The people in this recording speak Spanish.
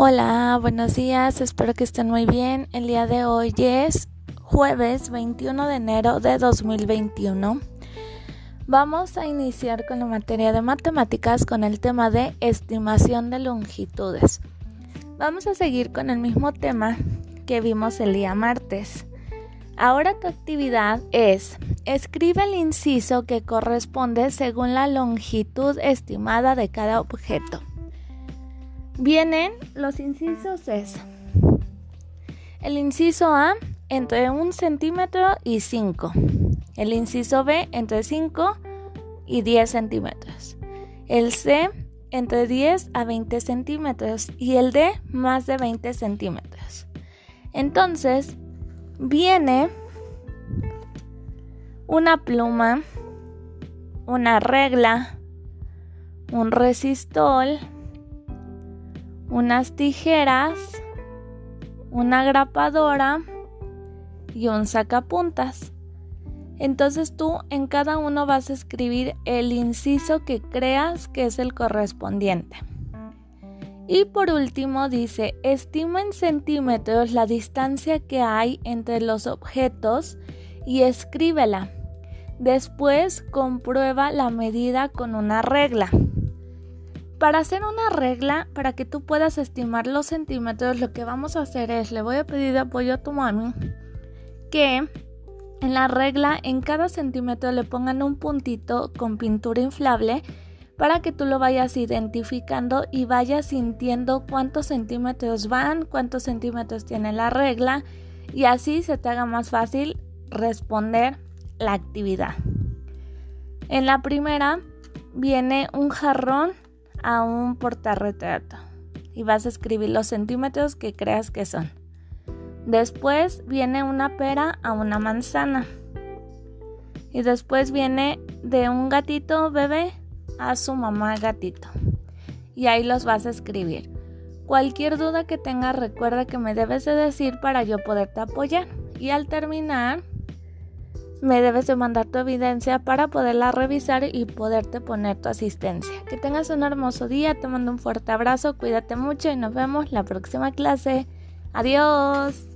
Hola, buenos días, espero que estén muy bien. El día de hoy es jueves 21 de enero de 2021. Vamos a iniciar con la materia de matemáticas con el tema de estimación de longitudes. Vamos a seguir con el mismo tema que vimos el día martes. Ahora tu actividad es escribe el inciso que corresponde según la longitud estimada de cada objeto. Vienen los incisos es el inciso A entre 1 centímetro y 5. El inciso B entre 5 y 10 centímetros. El C entre 10 a 20 centímetros y el D más de 20 centímetros. Entonces, viene una pluma, una regla, un resistol, unas tijeras, una grapadora y un sacapuntas. Entonces tú en cada uno vas a escribir el inciso que creas que es el correspondiente. Y por último dice, estima en centímetros la distancia que hay entre los objetos y escríbela. Después comprueba la medida con una regla. Para hacer una regla, para que tú puedas estimar los centímetros, lo que vamos a hacer es, le voy a pedir apoyo a tu mami que en la regla en cada centímetro le pongan un puntito con pintura inflable para que tú lo vayas identificando y vayas sintiendo cuántos centímetros van, cuántos centímetros tiene la regla y así se te haga más fácil responder la actividad. En la primera viene un jarrón a un portarretrato y vas a escribir los centímetros que creas que son. Después viene una pera a una manzana. Y después viene de un gatito bebé a su mamá gatito. Y ahí los vas a escribir. Cualquier duda que tengas recuerda que me debes de decir para yo poderte apoyar. Y al terminar me debes de mandar tu evidencia para poderla revisar y poderte poner tu asistencia. Que tengas un hermoso día, te mando un fuerte abrazo, cuídate mucho y nos vemos la próxima clase. Adiós.